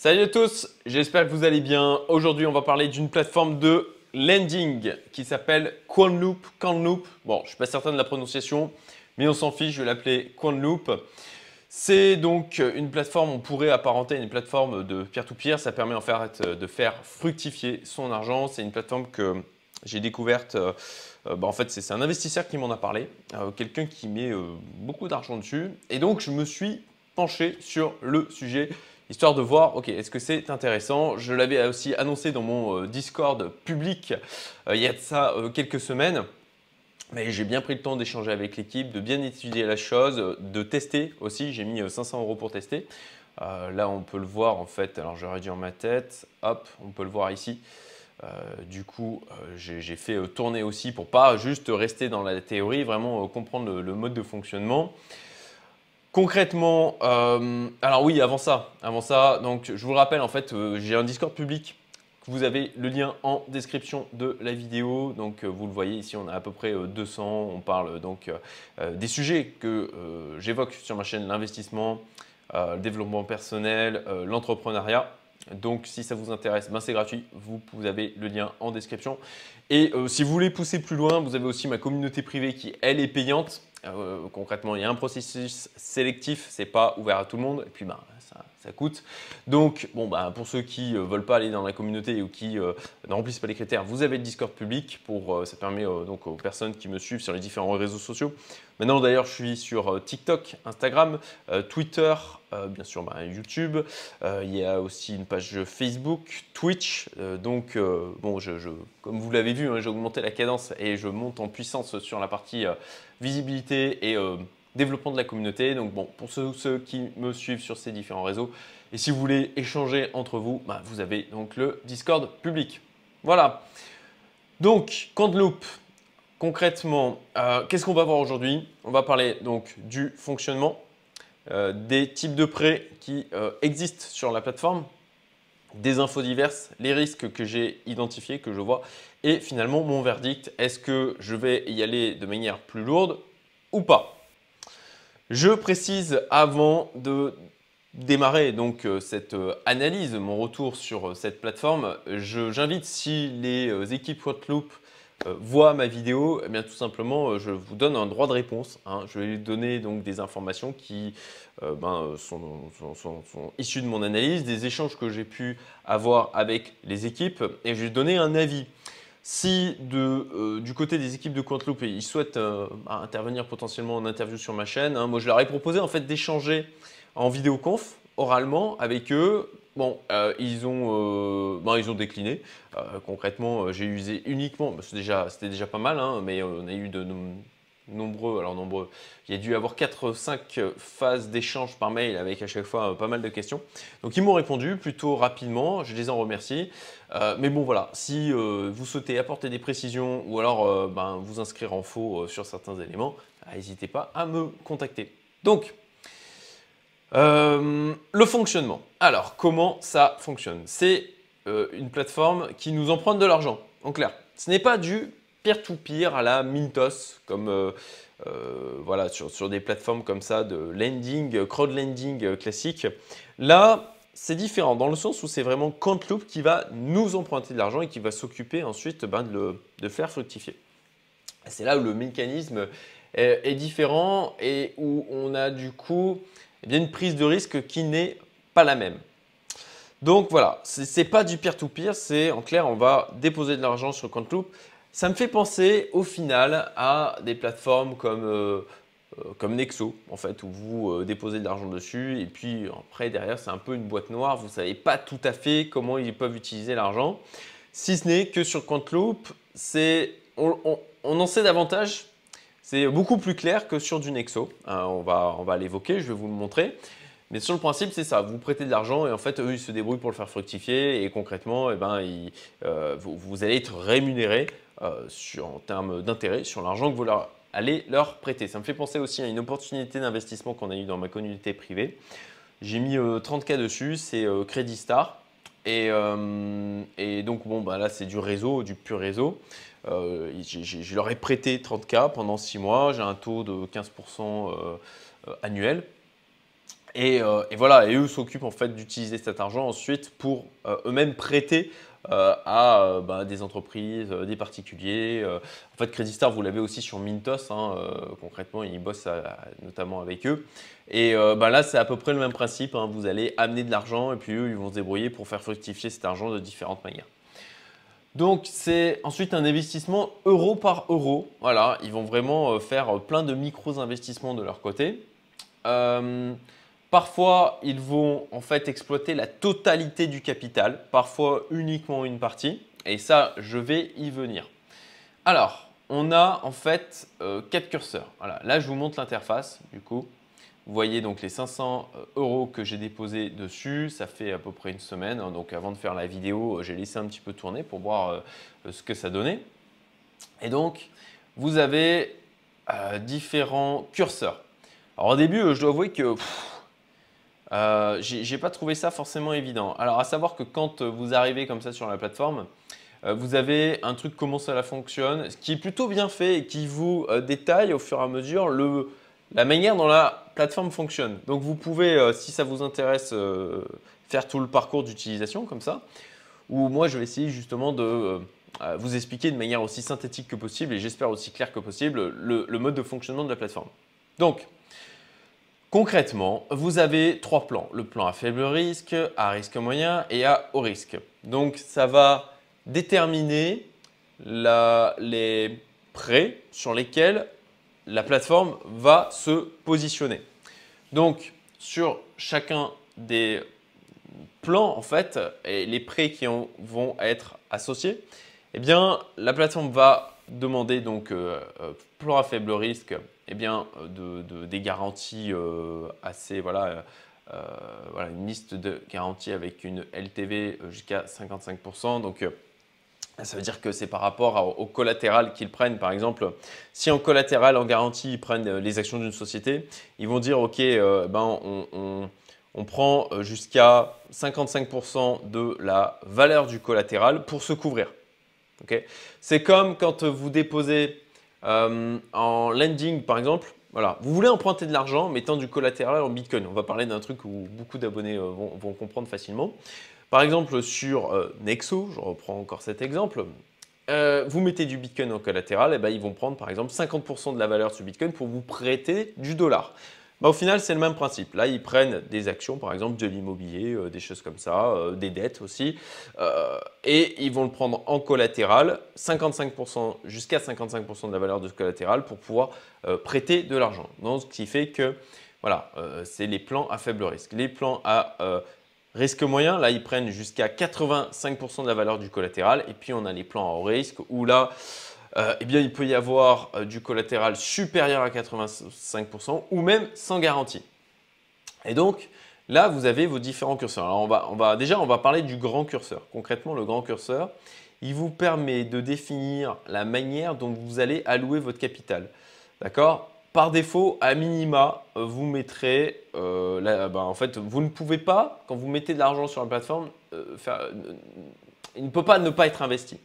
Salut à tous, j'espère que vous allez bien. Aujourd'hui, on va parler d'une plateforme de lending qui s'appelle Quanloop. Quanloop, bon, je ne suis pas certain de la prononciation, mais on s'en fiche, je vais l'appeler Quanloop. C'est donc une plateforme, on pourrait apparenter à une plateforme de peer-to-peer. Ça permet en fait de faire fructifier son argent. C'est une plateforme que j'ai découverte. Euh, bah, en fait, c'est un investisseur qui m'en a parlé, euh, quelqu'un qui met euh, beaucoup d'argent dessus. Et donc, je me suis penché sur le sujet histoire de voir, ok, est-ce que c'est intéressant? Je l'avais aussi annoncé dans mon euh, Discord public euh, il y a de ça euh, quelques semaines. Mais j'ai bien pris le temps d'échanger avec l'équipe, de bien étudier la chose, de tester aussi. J'ai mis 500 euros pour tester. là, on peut le voir en fait. Alors, je réduire ma tête. Hop, on peut le voir ici. du coup, j'ai fait tourner aussi pour pas juste rester dans la théorie, vraiment comprendre le, mode de fonctionnement. Concrètement, euh, alors oui, avant ça, avant ça, donc je vous le rappelle, en fait, euh, j'ai un Discord public. Vous avez le lien en description de la vidéo. Donc, euh, vous le voyez ici, on a à peu près 200. On parle donc des sujets que j'évoque sur ma chaîne l'investissement, le développement personnel, l'entrepreneuriat. Donc, si ça vous intéresse, ben, c'est gratuit. Vous, avez le lien en description. Et si vous voulez pousser plus loin, vous avez aussi ma communauté privée qui, elle, est payante. Euh, concrètement, il y a un processus sélectif, c'est pas ouvert à tout le monde, et puis bah, ça, coûte. Donc, bon, bah, pour ceux qui ne euh, veulent pas aller dans la communauté ou qui euh, ne remplissent pas les critères, vous avez le Discord public, pour, ça permet donc aux personnes qui me suivent sur les différents réseaux sociaux. Maintenant, d'ailleurs, je suis sur TikTok, Instagram, Twitter, bien sûr bah, YouTube. il y a aussi une page Facebook, Twitch. donc, bon, je, comme vous l'avez vu, hein, j'ai augmenté la cadence et je monte en puissance sur la partie visibilité et euh, développement de la communauté. Donc bon, pour ceux, qui me suivent sur ces différents réseaux, et si vous voulez échanger entre vous, bah, vous avez donc le Discord public. Voilà. Donc, Loop, concrètement, euh, qu'est-ce qu'on va voir aujourd'hui? On va parler donc du fonctionnement, euh, des types de prêts qui existent sur la plateforme, des infos diverses, les risques que j'ai identifiés, que je vois, et finalement mon verdict, est-ce que je vais y aller de manière plus lourde ou pas? Je précise avant de démarrer donc euh, cette euh, analyse, mon retour sur euh, cette plateforme, j'invite si les équipes Hotloop voient ma vidéo, eh bien tout simplement, je vous donne un droit de réponse. Hein. Je vais donner donc des informations qui ben, sont, sont, issues de mon analyse, des échanges que j'ai pu avoir avec les équipes, et je vais donner un avis. Si euh, du côté des équipes de Quanteloop, ils souhaitent euh, intervenir potentiellement en interview sur ma chaîne, hein, moi je leur ai proposé en fait d'échanger en vidéoconf oralement avec eux. Bon, euh, ils, ont, bah, ils ont décliné. concrètement, j'ai usé uniquement, bah, c'était déjà, déjà pas mal, hein, mais on a eu de, nombreux, alors nombreux, il y a dû avoir 4-5 phases d'échange par mail avec à chaque fois pas mal de questions. Donc ils m'ont répondu plutôt rapidement, je les en remercie. Euh, mais bon voilà, si euh, vous souhaitez apporter des précisions ou alors euh, ben, vous inscrire en faux sur certains éléments, n'hésitez pas à me contacter. Donc, le fonctionnement. Alors, comment ça fonctionne? C'est une plateforme qui nous emprunte de l'argent, en clair. Ce n'est pas du peer-to-peer à la Mintos, comme voilà, sur, sur, des plateformes comme ça de lending, crowd-lending classique. Là, c'est différent dans le sens où c'est vraiment Quantloop qui va nous emprunter de l'argent et qui va s'occuper ensuite ben, de, le, faire fructifier. C'est là où le mécanisme est, différent et où on a du coup eh une prise de risque qui n'est pas la même. Donc voilà, ce n'est pas du peer-to-peer, c'est en clair, on va déposer de l'argent sur Quantloop. Ça me fait penser au final à des plateformes comme euh, euh, comme Nexo, en fait, où vous euh, déposez de l'argent dessus et puis après, derrière, c'est un peu une boîte noire. Vous ne savez pas tout à fait comment ils peuvent utiliser l'argent. Si ce n'est que sur Quantloop, on, on, en sait davantage. C'est beaucoup plus clair que sur du Nexo. Hein, on va, on va l'évoquer, je vais vous le montrer. Mais sur le principe, c'est ça. Vous prêtez de l'argent et en fait, eux, ils se débrouillent pour le faire fructifier. Et concrètement, eh ben, euh, vous, allez être rémunéré sur, en termes d'intérêt sur l'argent que vous leur allez leur prêter. Ça me fait penser aussi à une opportunité d'investissement qu'on a eu dans ma communauté privée. J'ai mis 30K euh, dessus, c'est euh, Credit Star. Euh, et, donc, bon, bah là, c'est du réseau, du pur réseau. je leur ai prêté 30K pendant 6 mois. J'ai un taux de 15% annuel. Et, voilà, et eux s'occupent en fait d'utiliser cet argent ensuite pour eux-mêmes prêter euh, à euh, bah, des entreprises, euh, des particuliers. en fait, Credit Star, vous l'avez aussi sur Mintos. Hein, concrètement, ils bossent notamment avec eux. Et bah, là, c'est à peu près le même principe. Hein. vous allez amener de l'argent et puis eux, ils vont se débrouiller pour faire fructifier cet argent de différentes manières. Donc c'est ensuite un investissement euro par euro. Voilà, ils vont vraiment faire plein de micros investissements de leur côté. Parfois, ils vont en fait exploiter la totalité du capital, parfois uniquement une partie. Et ça, je vais y venir. Alors, on a en fait euh, quatre curseurs. Voilà, là, je vous montre l'interface du coup. Vous voyez donc les 500 euh, euros que j'ai déposés dessus. Ça fait à peu près une semaine. Hein. donc avant de faire la vidéo, j'ai laissé un petit peu tourner pour voir euh, ce que ça donnait. Et donc, vous avez différents curseurs. Alors au début, je dois avouer que euh, j'ai pas trouvé ça forcément évident. Alors, à savoir que quand vous arrivez comme ça sur la plateforme, euh, vous avez un truc comment ça fonctionne, ce qui est plutôt bien fait et qui vous euh, détaille au fur et à mesure la manière dont la plateforme fonctionne. Donc, vous pouvez, euh, si ça vous intéresse, faire tout le parcours d'utilisation comme ça. Ou moi, je vais essayer justement de vous expliquer de manière aussi synthétique que possible et j'espère aussi claire que possible le, le mode de fonctionnement de la plateforme. Donc, Concrètement, vous avez trois plans. Le plan à faible risque, à risque moyen et à haut risque. Donc, ça va déterminer les prêts sur lesquels la plateforme va se positionner. Donc, sur chacun des plans, en fait, et les prêts qui vont être associés, eh bien, la plateforme va demander donc euh, plan à faible risque eh bien, euh, de, des garanties euh, assez, voilà, euh, voilà, une liste de garanties avec une LTV jusqu'à 55%. Donc, ça veut dire que c'est par rapport au collatéral qu'ils prennent. Par exemple, si en collatéral, en garantie, ils prennent les actions d'une société, ils vont dire, OK, ben, on, on, prend jusqu'à 55% de la valeur du collatéral pour se couvrir. Okay c'est comme quand vous déposez euh, en lending, par exemple, voilà, vous voulez emprunter de l'argent mettant du collatéral en Bitcoin. On va parler d'un truc où beaucoup d'abonnés euh, vont, comprendre facilement. Par exemple, sur euh, Nexo, je reprends encore cet exemple, vous mettez du Bitcoin en collatéral, et ben, ils vont prendre par exemple 50% de la valeur de ce Bitcoin pour vous prêter du dollar. Bah, au final, c'est le même principe. Là, ils prennent des actions, par exemple de l'immobilier, euh, des choses comme ça, euh, des dettes aussi, euh, et ils vont le prendre en collatéral, 55% jusqu'à 55% de la valeur de ce collatéral pour pouvoir prêter de l'argent. Donc, ce qui fait que, voilà, c'est les plans à faible risque. Les plans à risque moyen, là, ils prennent jusqu'à 85% de la valeur du collatéral, et puis on a les plans à haut risque où là, euh, eh bien, il peut y avoir euh, du collatéral supérieur à 85% ou même sans garantie. Et donc, là, vous avez vos différents curseurs. Alors, on va, déjà, on va parler du grand curseur. Concrètement, le grand curseur, il vous permet de définir la manière dont vous allez allouer votre capital. D'accord? Par défaut, à minima, euh, vous mettrez, ben, en fait, vous ne pouvez pas, quand vous mettez de l'argent sur la plateforme, il ne peut pas ne pas être investi.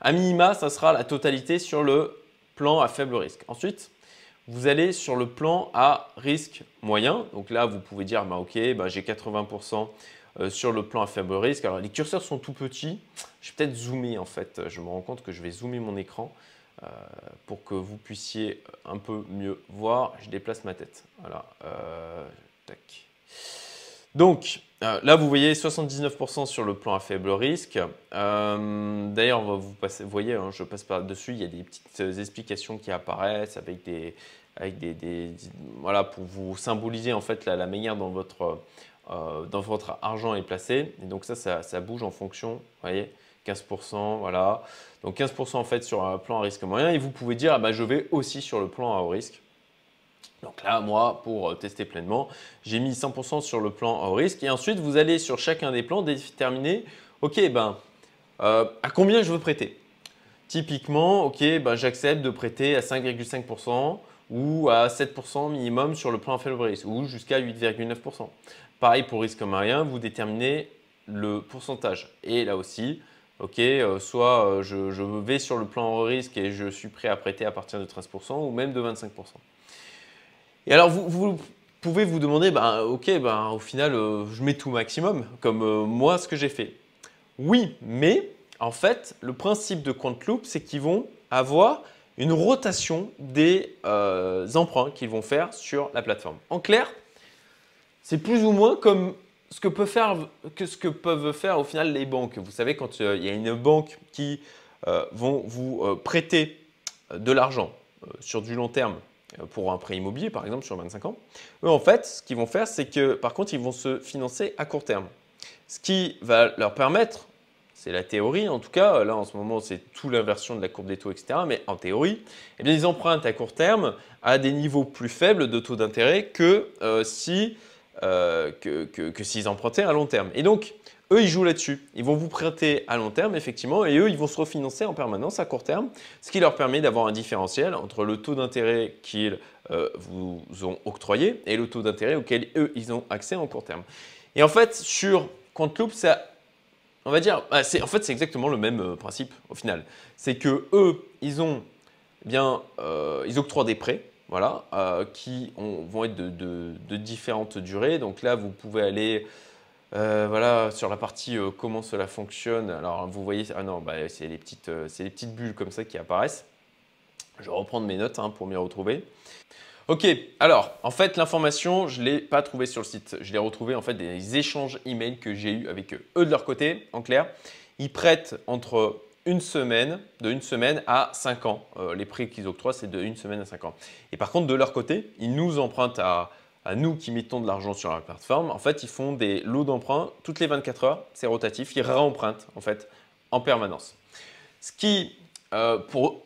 À minima, ça sera la totalité sur le plan à faible risque. Ensuite, vous allez sur le plan à risque moyen. Donc là, vous pouvez dire, bah, OK, bah, j'ai 80% euh, sur le plan à faible risque. Alors, les curseurs sont tout petits. Je vais peut-être zoomer en fait. Je me rends compte que je vais zoomer mon écran euh, pour que vous puissiez un peu mieux voir. Je déplace ma tête. Voilà. Euh, tac. Donc, euh, là, vous voyez 79% sur le plan à faible risque. Euh, d'ailleurs, vous, voyez, hein, je passe par dessus, il y a des petites explications qui apparaissent avec des, avec voilà, pour vous symboliser en fait la, manière dont euh, votre argent est placé. Et donc ça, ça, bouge en fonction, vous voyez, 15%, voilà. Donc 15% en fait sur un plan à risque moyen. Et vous pouvez dire, ah bah, je vais aussi sur le plan à haut risque. Donc là, moi, pour euh, tester pleinement, j'ai mis 100% sur le plan haut risque. Et ensuite, vous allez sur chacun des plans déterminer, OK, ben, euh, à combien je veux prêter? Typiquement, OK, ben, j'accepte de prêter à 5,5% ou à 7% minimum sur le plan faible risque ou jusqu'à 8,9%. Pareil pour risque moyen, vous déterminez le pourcentage. Et là aussi, OK, euh, soit je, je, vais sur le plan risque et je suis prêt à prêter à partir de 13% ou même de 25%. Et alors, vous, pouvez vous demander, ben, ok, ben, au final, je mets tout maximum, comme moi, ce que j'ai fait. Oui, mais en fait, le principe de Quantloop, c'est qu'ils vont avoir une rotation des emprunts qu'ils vont faire sur la plateforme. En clair, c'est plus ou moins comme ce que, ce que peuvent faire au final les banques. Vous savez, quand il y a une banque qui euh, vont vous euh, prêter euh, de l'argent sur du long terme pour un prêt immobilier, par exemple, sur 25 ans, eux, en fait, ce qu'ils vont faire, c'est que, par contre, ils vont se financer à court terme. Ce qui va leur permettre, c'est la théorie en tout cas, là en ce moment c'est tout l'inversion de la courbe des taux, etc. Mais en théorie, eh bien, ils empruntent à court terme à des niveaux plus faibles de taux d'intérêt que si que, que s'ils empruntaient à long terme. Et donc, eux, ils jouent là-dessus. Ils vont vous prêter à long terme, effectivement, et eux, ils vont se refinancer en permanence à court terme, ce qui leur permet d'avoir un différentiel entre le taux d'intérêt qu'ils euh, vous ont octroyé et le taux d'intérêt auquel eux, ils ont accès en court terme. Et en fait, sur Quantloop, ça, on va dire, bah, en fait, c'est exactement le même euh, principe au final. C'est que eux, ils ont eh bien, euh, ils octroient des prêts, voilà, qui vont être de, de, différentes durées. Donc là, vous pouvez aller euh, voilà, sur la partie euh, comment cela fonctionne. Alors, vous voyez, ah non, bah, c'est les, petites, euh, les petites bulles comme ça qui apparaissent. Je vais reprendre mes notes hein, pour m'y retrouver. Ok, alors, en fait, l'information, je ne l'ai pas trouvée sur le site. Je l'ai retrouvée en fait des échanges emails que j'ai eu avec eux. De leur côté, en clair, ils prêtent entre une semaine, de une semaine à 5 ans. les prix qu'ils octroient, c'est de une semaine à 5 ans. Et par contre, de leur côté, ils nous empruntent à nous qui mettons de l'argent sur la plateforme, en fait, ils font des lots d'emprunt toutes les 24 heures, c'est rotatif, ils réempruntent en fait en permanence. Ce qui, euh, pour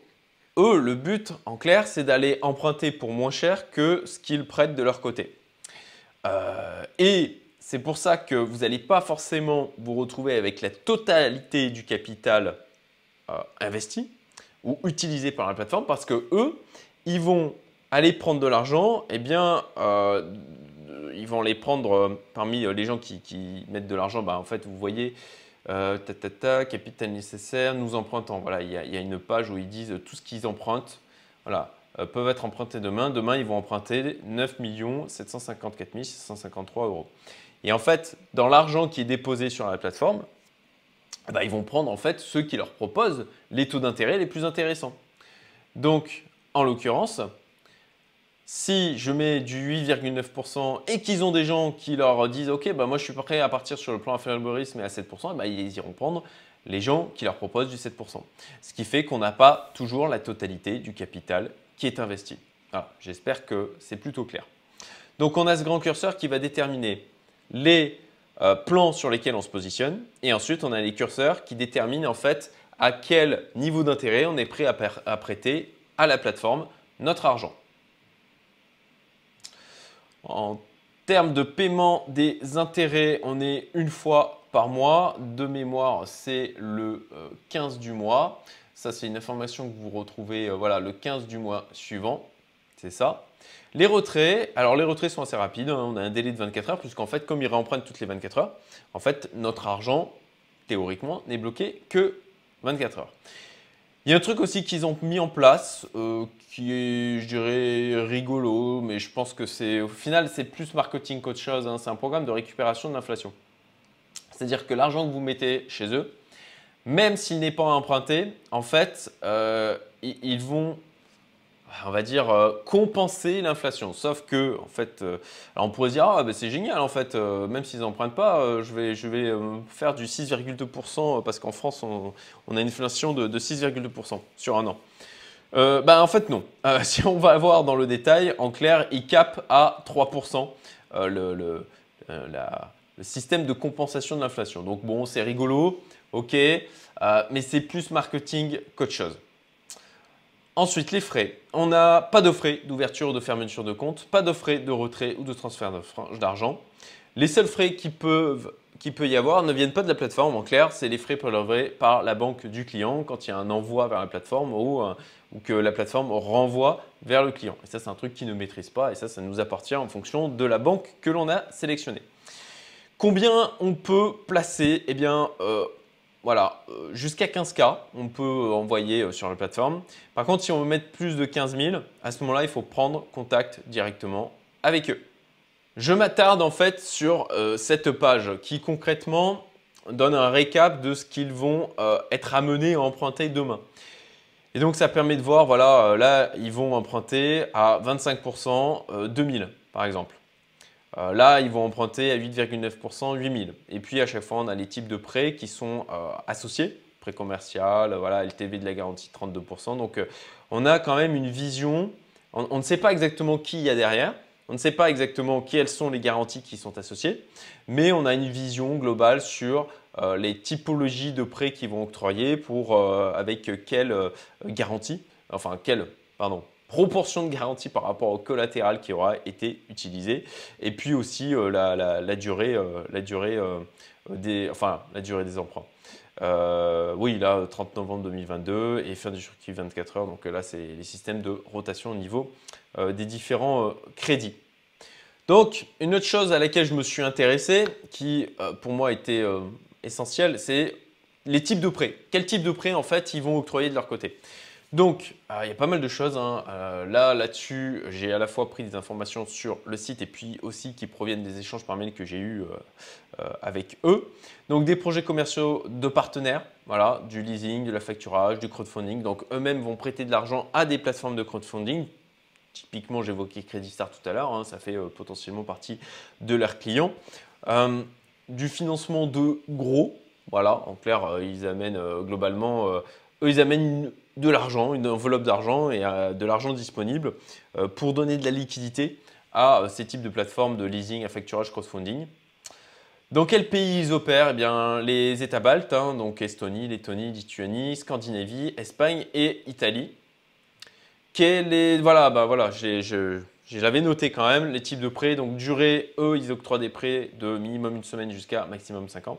eux, le but en clair, c'est d'aller emprunter pour moins cher que ce qu'ils prêtent de leur côté. Euh, et c'est pour ça que vous n'allez pas forcément vous retrouver avec la totalité du capital euh, investi ou utilisé par la plateforme parce que eux, ils vont aller prendre de l'argent, eh bien, euh, ils vont les prendre euh, parmi euh, les gens qui, mettent de l'argent. Bah, en fait, vous voyez, ta, ta, ta, capital nécessaire, nous empruntons. Voilà, il y, a, une page où ils disent tout ce qu'ils empruntent. Voilà, peuvent être empruntés demain. Demain, ils vont emprunter 9 754 653 euros. Et en fait, dans l'argent qui est déposé sur la plateforme, bah, ils vont prendre en fait ceux qui leur proposent les taux d'intérêt les plus intéressants. Donc, en l'occurrence, si je mets du 8,9% et qu'ils ont des gens qui leur disent Ok, bah moi je suis prêt à partir sur le plan inférieurisme et à 7%, bah ils iront prendre les gens qui leur proposent du 7%. Ce qui fait qu'on n'a pas toujours la totalité du capital qui est investi. J'espère que c'est plutôt clair. Donc on a ce grand curseur qui va déterminer les euh, plans sur lesquels on se positionne et ensuite on a les curseurs qui déterminent en fait à quel niveau d'intérêt on est prêt à prêter à la plateforme notre argent. En termes de paiement des intérêts, on est une fois par mois. De mémoire, c'est le 15 euh, du mois. Ça, c'est une information que vous retrouvez euh, voilà, le 15 du mois suivant. C'est ça. Les retraits, alors les retraits sont assez rapides. Hein. On a un délai de 24 heures, puisqu'en fait, comme ils réempruntent toutes les 24 heures, en fait, notre argent, théoriquement, n'est bloqué que 24 heures. Il y a un truc aussi qu'ils ont mis en place euh, qui est, je dirais, rigolo, mais je pense que c'est au final, c'est plus marketing qu'autre chose. Hein. C'est un programme de récupération de l'inflation. C'est-à-dire que l'argent que vous mettez chez eux, même s'il n'est pas emprunté, en fait, euh, ils vont on va dire, euh, compenser l'inflation. Sauf que, en fait, euh, on pourrait se dire, ah, c'est génial, en fait, euh, même s'ils n'empruntent pas, je vais, je vais faire du 6,2% parce qu'en France, on, a une inflation de, 6,2% sur un an. Bah, en fait, non. si on va voir dans le détail, en clair, ils capent à 3% le, le, le système de compensation de l'inflation. Donc, bon, c'est rigolo, ok, mais c'est plus marketing qu'autre chose. Ensuite, les frais. On n'a pas de frais d'ouverture ou de fermeture de compte, pas de frais de retrait ou de transfert d'argent. Les seuls frais qui peuvent qui peut y avoir ne viennent pas de la plateforme. En clair, c'est les frais prélevés par la banque du client quand il y a un envoi vers la plateforme ou, euh, ou que la plateforme renvoie vers le client. Et ça, c'est un truc qui ne maîtrise pas et ça, ça nous appartient en fonction de la banque que l'on a sélectionnée. Combien on peut placer Eh bien, euh, voilà, euh, jusqu'à 15K, on peut envoyer euh, sur la plateforme. Par contre, si on veut mettre plus de 15 000, à ce moment-là, il faut prendre contact directement avec eux. Je m'attarde en fait sur euh, cette page qui concrètement donne un récap de ce qu'ils vont être amenés à emprunter demain. Et donc ça permet de voir, voilà, là ils vont emprunter à 25% 2000 par exemple. Là ils vont emprunter à 8,9% 8000. Et puis à chaque fois on a les types de prêts qui sont associés, prêt commercial, voilà, LTV de la garantie 32%. Donc on a quand même une vision, on ne sait pas exactement qui il y a derrière, on ne sait pas exactement quelles sont les garanties qui sont associées, mais on a une vision globale sur euh, les typologies de prêts qui vont octroyer pour euh, avec quelle euh, garantie, enfin quelle pardon, proportion de garantie par rapport au collatéral qui aura été utilisé, et puis aussi la, durée, la durée des, enfin la durée des emprunts. oui, là, 30 novembre 2022 et fin du circuit 24 heures. Donc là, c'est les systèmes de rotation au niveau des différents crédits. Donc, une autre chose à laquelle je me suis intéressé, qui euh, pour moi était euh, essentielle, c'est les types de prêts. Quel type de prêts, en fait, ils vont octroyer de leur côté? Donc, euh, il y a pas mal de choses. Hein. là, là-dessus, j'ai à la fois pris des informations sur le site et puis aussi qui proviennent des échanges par mail que j'ai eus avec eux. Donc, des projets commerciaux de partenaires, voilà, du leasing, de la facturage, du crowdfunding. Donc, eux-mêmes vont prêter de l'argent à des plateformes de crowdfunding Typiquement, j'évoquais Credit Star tout à l'heure, hein, ça fait euh, potentiellement partie de leurs clients. Euh, du financement de gros, voilà, en clair, euh, ils amènent globalement, eux, ils amènent de l'argent, une enveloppe d'argent et de l'argent disponible pour donner de la liquidité à ces types de plateformes de leasing à facturage crowdfunding. Dans quel pays ils opèrent? Eh bien, Les États baltes, hein, donc Estonie, Lettonie, Lituanie, Scandinavie, Espagne et Italie. Voilà, bah voilà, j'avais noté quand même les types de prêts. Donc durée, eux, ils octroient des prêts de minimum une semaine jusqu'à maximum 5 ans.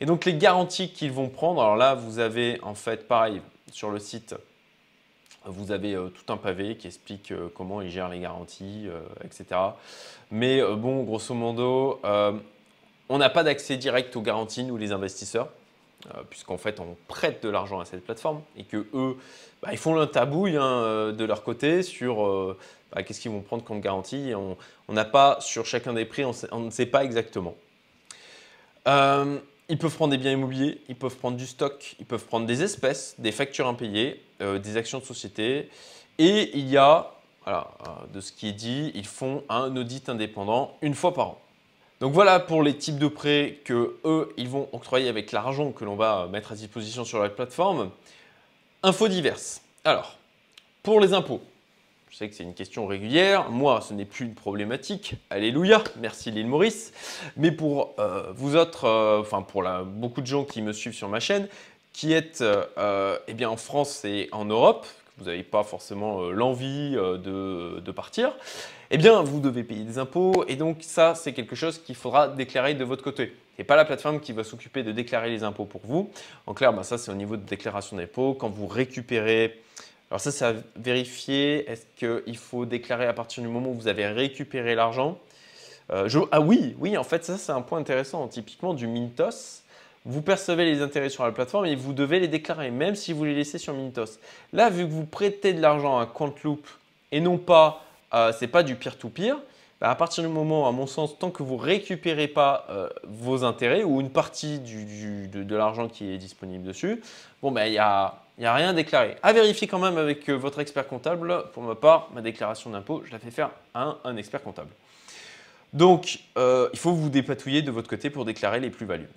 Et donc les garanties qu'ils vont prendre, alors là, vous avez en fait, pareil, sur le site, vous avez euh, tout un pavé qui explique euh, comment ils gèrent les garanties, euh, etc. Mais bon, grosso modo, on n'a pas d'accès direct aux garanties, nous les investisseurs. Puisqu'en fait on prête de l'argent à cette plateforme et que eux, bah, ils font le tabouille hein, de leur côté sur bah, qu'est-ce qu'ils vont prendre comme garantie. On n'a pas sur chacun des prix, on, ne sait pas exactement. Ils peuvent prendre des biens immobiliers, ils peuvent prendre du stock, ils peuvent prendre des espèces, des factures impayées, des actions de société. Et il y a, de ce qui est dit, ils font un audit indépendant une fois par an. Donc voilà pour les types de prêts que eux, ils vont octroyer avec l'argent que l'on va mettre à disposition sur la plateforme. Infos diverses. Alors, pour les impôts, je sais que c'est une question régulière. Moi, ce n'est plus une problématique. Alléluia. Merci l'île Maurice. Mais pour euh, vous autres, euh, enfin pour beaucoup de gens qui me suivent sur ma chaîne, qui êtes euh, eh bien, en France et en Europe, vous n'avez pas forcément euh, l'envie de, partir, eh bien, vous devez payer des impôts. Et donc, ça, c'est quelque chose qu'il faudra déclarer de votre côté. Et pas la plateforme qui va s'occuper de déclarer les impôts pour vous. En clair, bah, ça, c'est au niveau de déclaration d'impôts. Quand vous récupérez alors ça, c'est à vérifier. Est-ce qu'il faut déclarer à partir du moment où vous avez récupéré l'argent? Euh, Ah oui, oui, en fait, ça, c'est un point intéressant. Typiquement, du Mintos, vous percevez les intérêts sur la plateforme et vous devez les déclarer, même si vous les laissez sur Mintos. Là, vu que vous prêtez de l'argent à Quantloop et non pas, euh, c'est pas du peer-to-peer, bah, à partir du moment, à mon sens, tant que vous récupérez pas euh, vos intérêts ou une partie de, l'argent qui est disponible dessus, bon, ben, il n'y a, y a rien déclaré. À vérifier quand même avec euh, votre expert comptable. Pour ma part, ma déclaration d'impôt, je la fais faire à un, expert comptable. Donc, il faut vous dépatouiller de votre côté pour déclarer les plus-values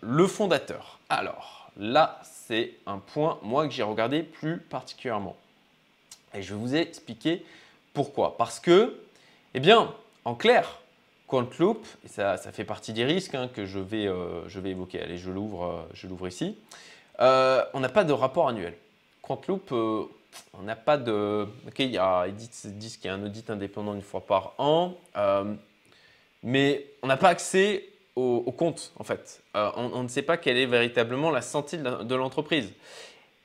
le fondateur. Alors là, c'est un point, moi, que j'ai regardé plus particulièrement. Et je vais vous expliquer pourquoi. Parce que, eh bien, en clair, Quantloop, et ça, ça fait partie des risques hein, que je vais, euh, je vais évoquer. Allez, je l'ouvre, euh, je l'ouvre ici. Euh, on n'a pas de rapport annuel. Quantloop, on n'a pas de. Ok, il y a, disent qu'il y a un audit indépendant une fois par an, mais on n'a pas accès au, compte, en fait. Euh, on, ne sait pas quelle est véritablement la santé de l'entreprise.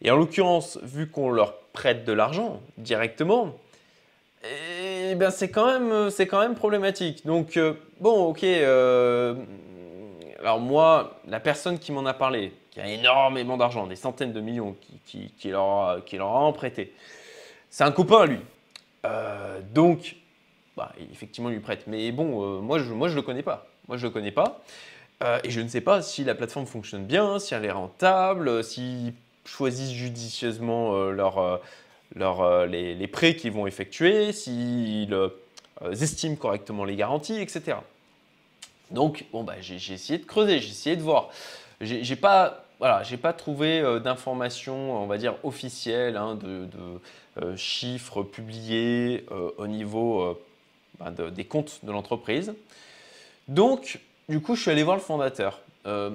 Et en l'occurrence, vu qu'on leur prête de l'argent directement, eh bien c'est quand, même, quand même problématique. Donc, euh, bon, ok. Euh, alors moi, la personne qui m'en a parlé, qui a énormément d'argent, des centaines de millions, qui, leur, a emprunté, c'est un copain, lui. donc, bah, effectivement, il lui prête. Mais bon, moi, je ne le connais pas. Moi, je le connais pas. et je ne sais pas si la plateforme fonctionne bien, si elle est rentable, s'ils choisissent judicieusement les, prêts qu'ils vont effectuer, s'ils estiment correctement les garanties, etc. Donc, bon, bah, j'ai essayé de creuser, j'ai essayé de voir. J'ai pas, voilà, pas trouvé euh, d'informations, on va dire, officielles, hein, de, euh, chiffres publiés euh, au niveau bah, des comptes de l'entreprise. Donc, du coup, je suis allé voir le fondateur. là,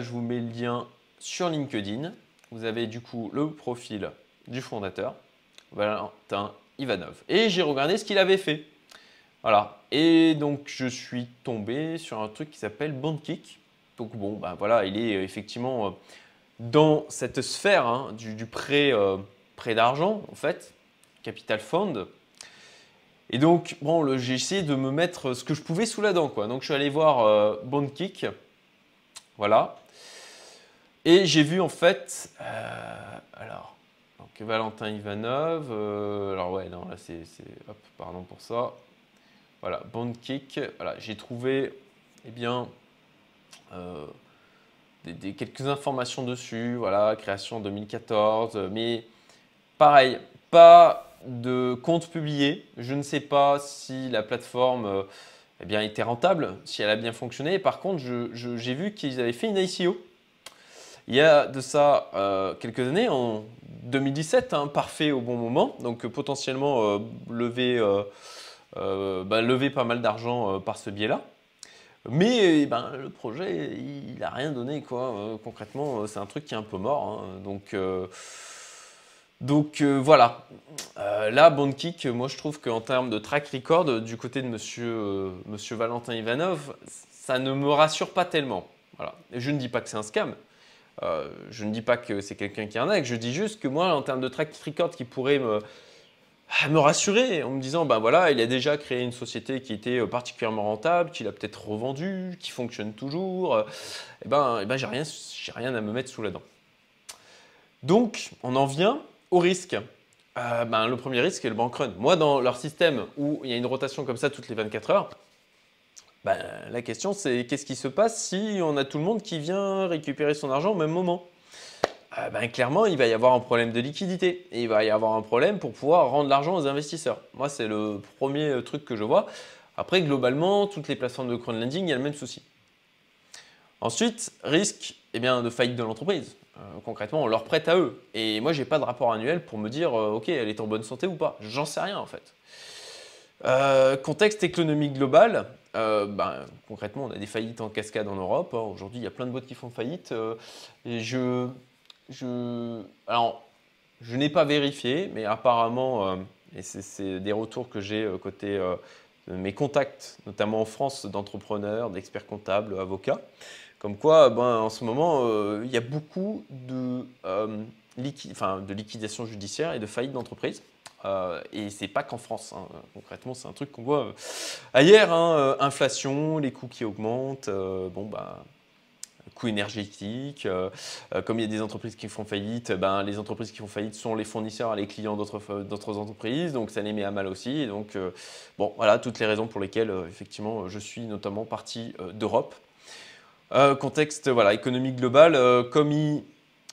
je vous mets le lien sur LinkedIn. Vous avez du coup le profil du fondateur, Valentin Ivanov. Et j'ai regardé ce qu'il avait fait. Voilà. Et donc, je suis tombé sur un truc qui s'appelle BondKick. Donc, bon, ben voilà, il est euh, effectivement euh, dans cette sphère hein, du, prêt, euh, prêt d'argent, en fait, capital fund. Et donc, bon, j'ai essayé de me mettre ce que je pouvais sous la dent, quoi. Donc, je suis allé voir BondKick. Voilà. Et j'ai vu, en fait, alors, donc Valentin Ivanov. alors, ouais, non, là, c'est. Hop, pardon pour ça. Voilà, BondKick. Voilà, j'ai trouvé eh bien, euh, des, quelques informations dessus. Voilà, création 2014. Mais pareil, pas de compte publié. Je ne sais pas si la plateforme euh, eh bien, était rentable, si elle a bien fonctionné. Par contre, j'ai vu qu'ils avaient fait une ICO. Il y a de ça euh, quelques années, en 2017, hein, parfait au bon moment. Donc potentiellement levé bah, lever pas mal d'argent euh, par ce biais-là. Mais eh ben, le projet, il n'a rien donné. Quoi. Euh, concrètement, c'est un truc qui est un peu mort. Hein. Donc, donc voilà. là, BondKick, moi je trouve qu'en termes de track record, du côté de monsieur, monsieur Valentin Ivanov, ça ne me rassure pas tellement. Voilà. Je ne dis pas que c'est un scam. je ne dis pas que c'est quelqu'un qui arnaque. Je dis juste que moi, en termes de track record qui pourrait me, à me rassurer en me disant ben voilà, il a déjà créé une société qui était euh, particulièrement rentable, qu'il a peut-être revendu, qui fonctionne toujours. et ben, et eh ben j'ai rien, rien à me mettre sous la dent. Donc, on en vient au risque. Euh, ben, le premier risque est le bank run. Moi, dans leur système où il y a une rotation comme ça toutes les 24 heures, ben, la question c'est qu'est-ce qui se passe si on a tout le monde qui vient récupérer son argent au même moment? Euh, ben, clairement, il va y avoir un problème de liquidité. Et il va y avoir un problème pour pouvoir rendre l'argent aux investisseurs. Moi, c'est le premier euh, truc que je vois. Après, globalement, toutes les plateformes de crowdlending, il y a le même souci. Ensuite, risque eh bien, de faillite de l'entreprise. Euh, concrètement, on leur prête à eux. Et moi, je n'ai pas de rapport annuel pour me dire, OK, elle est en bonne santé ou pas. J'en sais rien, en fait. contexte économique global, ben, concrètement, on a des faillites en cascade en Europe. Hein. Aujourd'hui, il y a plein de boîtes qui font faillite. et je je, alors, je n'ai pas vérifié, mais apparemment, euh, et c'est des retours que j'ai euh, côté euh, de mes contacts, notamment en France, d'entrepreneurs, d'experts comptables, avocats, comme quoi, ben, en ce moment, il y a beaucoup de, de liquidation judiciaire et de faillite d'entreprise. et c'est pas qu'en France. Hein. Concrètement, c'est un truc qu'on voit ailleurs. Hein, inflation, les coûts qui augmentent. bon, bah, coûts énergétiques. Euh, euh, comme il y a des entreprises qui font faillite, ben, les entreprises qui font faillite sont les fournisseurs et les clients d'autres entreprises, donc ça les met à mal aussi. donc, euh, bon, voilà toutes les raisons pour lesquelles, effectivement, je suis notamment parti d'Europe. contexte voilà, économique global, comme ils,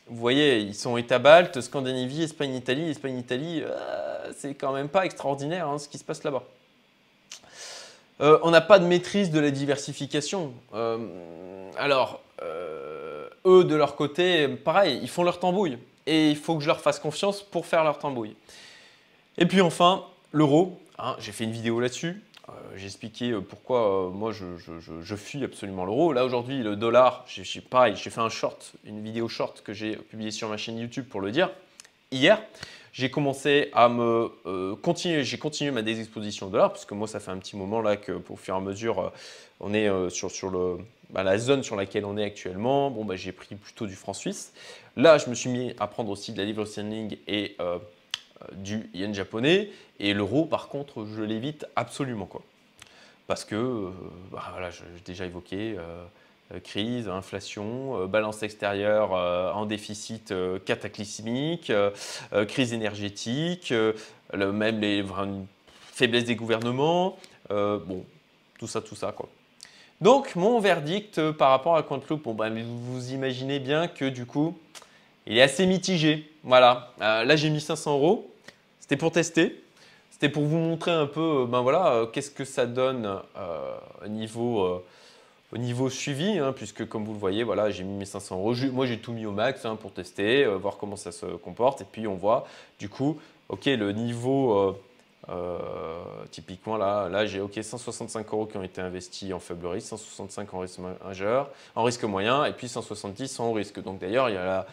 vous voyez, ils sont État balte, Scandinavie, Espagne, Italie. Espagne, Italie, c'est quand même pas extraordinaire hein, ce qui se passe là-bas. on n'a pas de maîtrise de la diversification. alors, euh, eux, de leur côté, pareil, ils font leur tambouille. Et il faut que je leur fasse confiance pour faire leur tambouille. Et puis enfin, l'euro. Hein, j'ai fait une vidéo là-dessus. Euh, j'ai expliqué euh, pourquoi moi je, fuis absolument l'euro. Là aujourd'hui, le dollar, j'ai pareil, j'ai fait un short, une vidéo short que j'ai publiée sur ma chaîne YouTube pour le dire. Hier, j'ai commencé à me continuer, j'ai continué ma désexposition au dollar, puisque moi ça fait un petit moment là que pour et à mesure, on est sur, sur le, bah, la zone sur laquelle on est actuellement, bon, bah, j'ai pris plutôt du franc suisse. Là, je me suis mis à prendre aussi de la livre sterling et euh, euh, du yen japonais. Et l'euro, par contre, je l'évite absolument. Quoi. Parce que, euh, bah, voilà, j'ai déjà évoqué crise, inflation, balance extérieure en déficit cataclysmique, crise énergétique, même les faiblesse des gouvernements, bon, tout ça, tout ça quoi. Donc mon verdict par rapport à Quantloop, bon ben, vous imaginez bien que du coup, il est assez mitigé. Voilà, là j'ai mis 500 euros, c'était pour tester. C'était pour vous montrer un peu, ben voilà, qu'est-ce que ça donne au niveau au niveau suivi, hein, puisque comme vous le voyez, voilà, j'ai mis mes 500 euros. Moi, j'ai tout mis au max hein, pour tester, euh, voir comment ça se comporte. Et puis, on voit du coup, OK, le niveau, euh, euh, typiquement là, là j'ai OK, 165 euros qui ont été investis en faible risque, 165 en risque majeur, en risque moyen, et puis 170 en risque. Donc d'ailleurs, il y a la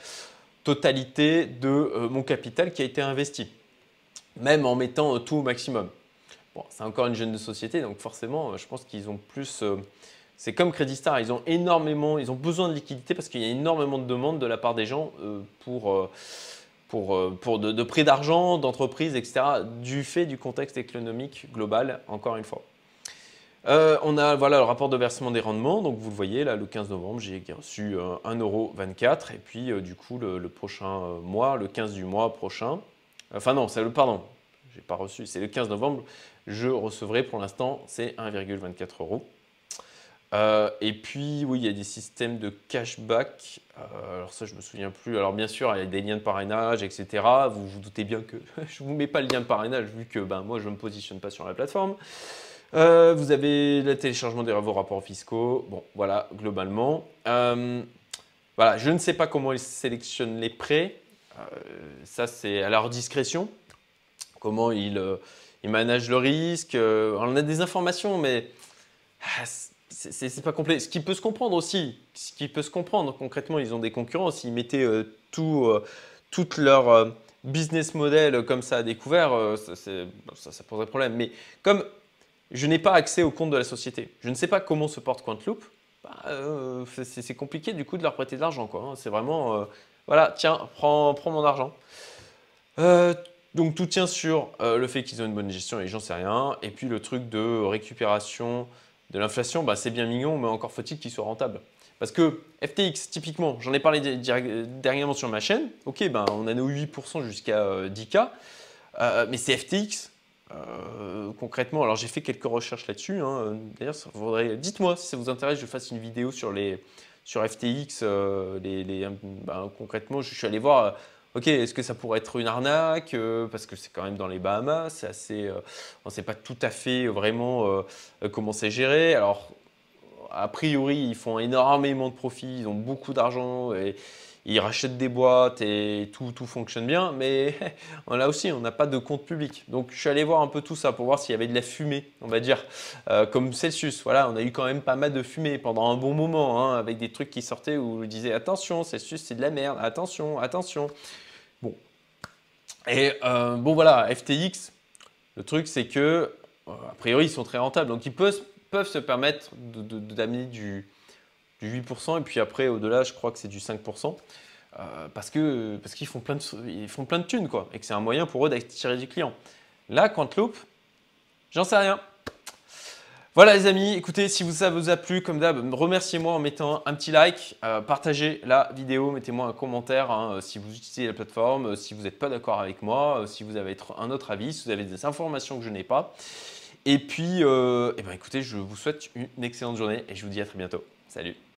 totalité de mon capital qui a été investi, même en mettant tout au maximum. Bon, c'est encore une jeune de société, donc forcément, je pense qu'ils ont plus c'est comme Credit Star, ils ont énormément, ils ont besoin de liquidité parce qu'il y a énormément de demandes de la part des gens euh, pour, euh, pour, euh, pour de, prêts d'argent, d'entreprises, etc., du fait du contexte économique global, encore une fois. on a voilà, le rapport de versement des rendements. Donc, vous le voyez, là, le 15 novembre, j'ai reçu 1,24€. Et puis, du coup, le, prochain mois, le 15 du mois prochain, enfin non, c'est le, pardon, j'ai pas reçu, c'est le 15 novembre, je recevrai pour l'instant, c'est 1,24 euros. Euh, et puis, oui, il y a des systèmes de cashback. Euh, alors ça, je ne me souviens plus. Alors bien sûr, il y a des liens de parrainage, etc. Vous vous doutez bien que je ne vous mets pas le lien de parrainage vu que ben, moi, je ne me positionne pas sur la plateforme. Euh, vous avez le téléchargement de vos rapports fiscaux. Bon, voilà, globalement. voilà, je ne sais pas comment ils sélectionnent les prêts. ça, c'est à leur discrétion. Comment ils, ils managent le risque. on a des informations, mais ah, c'est pas complet. Ce qui peut se comprendre aussi, ce qui peut se comprendre concrètement, ils ont des concurrents. S'ils mettaient euh, tout, euh, leur euh, business model comme ça à découvert, ça, poserait problème. Mais comme je n'ai pas accès au compte de la société, je ne sais pas comment se porte Quantloop, bah, c'est compliqué du coup de leur prêter de l'argent. Hein. C'est vraiment, voilà, tiens, prends mon argent. donc tout tient sur le fait qu'ils ont une bonne gestion et j'en sais rien. Et puis le truc de récupération de l'inflation, bah, c'est bien mignon, mais encore faut-il qu'il soit rentable. Parce que FTX, typiquement, j'en ai parlé dernièrement sur ma chaîne, ok, ben, on a 8% jusqu'à 10K, euh, euh, mais c'est FTX. Euh, concrètement, alors j'ai fait quelques recherches là-dessus. Hein. D'ailleurs, dites-moi si ça vous intéresse, je fasse une vidéo sur, FTX. ben, concrètement, je suis allé voir ok, est-ce que ça pourrait être une arnaque euh, Parce que c'est quand même dans les Bahamas, c'est assez, euh, on ne sait pas tout à fait vraiment euh, comment c'est géré. Alors, a priori, ils font énormément de profits, ils ont beaucoup d'argent et ils rachètent des boîtes et tout, tout fonctionne bien. Mais là aussi, on n'a pas de compte public. Donc, je suis allé voir un peu tout ça pour voir s'il y avait de la fumée, on va dire, comme Celsius. Voilà, on a eu quand même pas mal de fumée pendant un bon moment, hein, avec des trucs qui sortaient où on disait attention, Celsius, c'est de la merde, attention, attention. Et euh, bon, voilà, FTX, le truc, c'est que, euh, a priori, ils sont très rentables. Donc, ils peuvent, se permettre d'amener du, du 8%. Et puis après, au-delà, je crois que c'est du 5%. Euh, parce qu'ils parce font, plein de, font plein de thunes, quoi. Et que c'est un moyen pour eux d'attirer des clients. Là, Quantloop, j'en sais rien. Voilà les amis, écoutez, si ça vous a plu, comme d'hab, remerciez-moi en mettant un petit like, euh, partagez la vidéo, mettez-moi un commentaire hein, euh, si vous utilisez la plateforme, euh, si vous n'êtes pas d'accord avec moi, si vous avez un autre avis, si vous avez des informations que je n'ai pas. Et puis, eh ben, écoutez, je vous souhaite une excellente journée et je vous dis à très bientôt. Salut